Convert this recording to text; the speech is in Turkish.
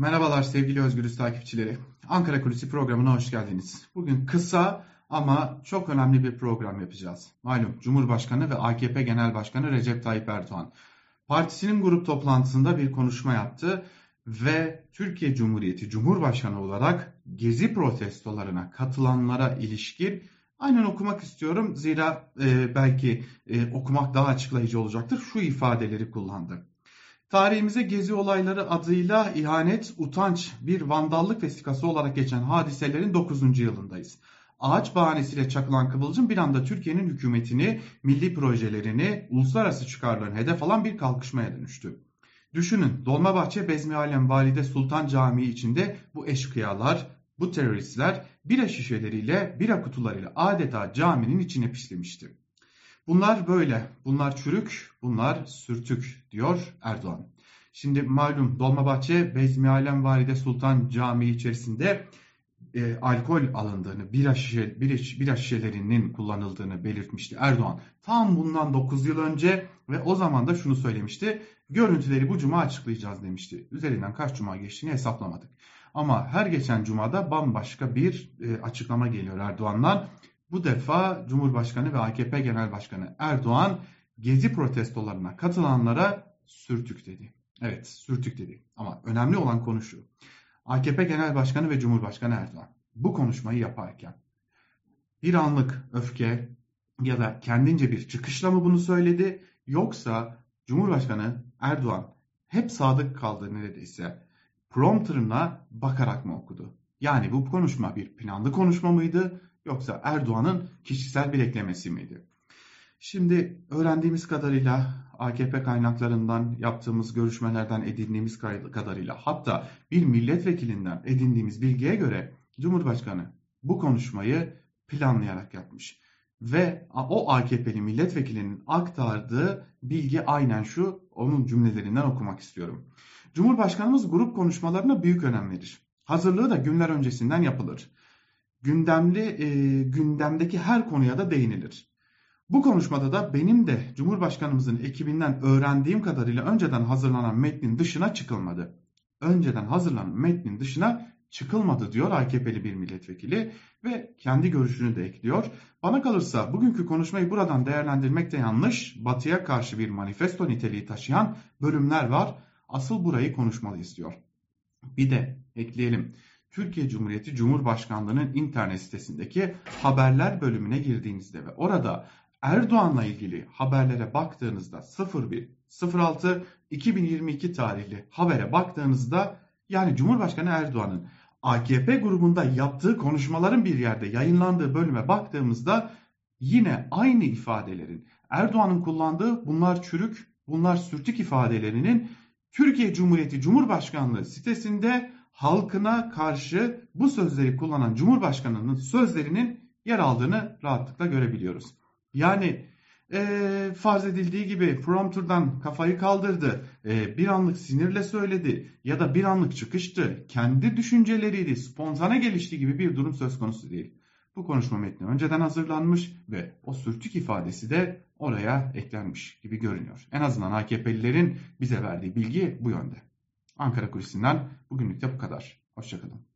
Merhabalar sevgili Özgürüz takipçileri. Ankara Kulisi programına hoş geldiniz. Bugün kısa ama çok önemli bir program yapacağız. Malum Cumhurbaşkanı ve AKP Genel Başkanı Recep Tayyip Erdoğan partisinin grup toplantısında bir konuşma yaptı ve Türkiye Cumhuriyeti Cumhurbaşkanı olarak gezi protestolarına katılanlara ilişkin aynen okumak istiyorum. Zira e, belki e, okumak daha açıklayıcı olacaktır. Şu ifadeleri kullandı. Tarihimize gezi olayları adıyla ihanet, utanç, bir vandallık vesikası olarak geçen hadiselerin 9. yılındayız. Ağaç bahanesiyle çakılan kıvılcım bir anda Türkiye'nin hükümetini, milli projelerini, uluslararası çıkarlarını hedef alan bir kalkışmaya dönüştü. Düşünün Dolmabahçe Bezmi Alem Valide Sultan Camii içinde bu eşkıyalar, bu teröristler bira şişeleriyle, bira kutularıyla adeta caminin içine pislemişti. Bunlar böyle, bunlar çürük, bunlar sürtük diyor Erdoğan. Şimdi malum Dolmabahçe Bezmi Alem Valide Sultan Camii içerisinde e, alkol alındığını, bira, şişe, bira, bira şişelerinin kullanıldığını belirtmişti Erdoğan. Tam bundan 9 yıl önce ve o zaman da şunu söylemişti. Görüntüleri bu cuma açıklayacağız demişti. Üzerinden kaç cuma geçtiğini hesaplamadık. Ama her geçen cumada bambaşka bir e, açıklama geliyor Erdoğan'dan. Bu defa Cumhurbaşkanı ve AKP Genel Başkanı Erdoğan gezi protestolarına katılanlara sürtük dedi. Evet sürtük dedi. Ama önemli olan konu şu. AKP Genel Başkanı ve Cumhurbaşkanı Erdoğan bu konuşmayı yaparken bir anlık öfke ya da kendince bir çıkışla mı bunu söyledi yoksa Cumhurbaşkanı Erdoğan hep sadık kaldı neredeyse prompterına bakarak mı okudu? Yani bu konuşma bir planlı konuşma mıydı yoksa Erdoğan'ın kişisel bir eklemesi miydi? Şimdi öğrendiğimiz kadarıyla AKP kaynaklarından yaptığımız görüşmelerden edindiğimiz kadarıyla hatta bir milletvekilinden edindiğimiz bilgiye göre Cumhurbaşkanı bu konuşmayı planlayarak yapmış. Ve o AKP'li milletvekilinin aktardığı bilgi aynen şu, onun cümlelerinden okumak istiyorum. Cumhurbaşkanımız grup konuşmalarına büyük önem verir. Hazırlığı da günler öncesinden yapılır. Gündemli, e, gündemdeki her konuya da değinilir. Bu konuşmada da benim de Cumhurbaşkanımızın ekibinden öğrendiğim kadarıyla önceden hazırlanan metnin dışına çıkılmadı. Önceden hazırlanan metnin dışına çıkılmadı diyor AKP'li bir milletvekili ve kendi görüşünü de ekliyor. Bana kalırsa bugünkü konuşmayı buradan değerlendirmek de yanlış. Batıya karşı bir manifesto niteliği taşıyan bölümler var. Asıl burayı konuşmalıyız diyor. Bir de ekleyelim. Türkiye Cumhuriyeti Cumhurbaşkanlığı'nın internet sitesindeki haberler bölümüne girdiğinizde ve orada Erdoğan'la ilgili haberlere baktığınızda 01 06 2022 tarihli habere baktığınızda yani Cumhurbaşkanı Erdoğan'ın AKP grubunda yaptığı konuşmaların bir yerde yayınlandığı bölüme baktığımızda yine aynı ifadelerin Erdoğan'ın kullandığı bunlar çürük, bunlar sürtük ifadelerinin Türkiye Cumhuriyeti Cumhurbaşkanlığı sitesinde halkına karşı bu sözleri kullanan Cumhurbaşkanı'nın sözlerinin yer aldığını rahatlıkla görebiliyoruz. Yani e, farz edildiği gibi prompterdan kafayı kaldırdı, e, bir anlık sinirle söyledi ya da bir anlık çıkıştı, kendi düşünceleriydi, spontane gelişti gibi bir durum söz konusu değil. Bu konuşma metni önceden hazırlanmış ve o sürtük ifadesi de oraya eklenmiş gibi görünüyor. En azından AKP'lilerin bize verdiği bilgi bu yönde. Ankara Kulisi'nden bugünlük de bu kadar. Hoşçakalın.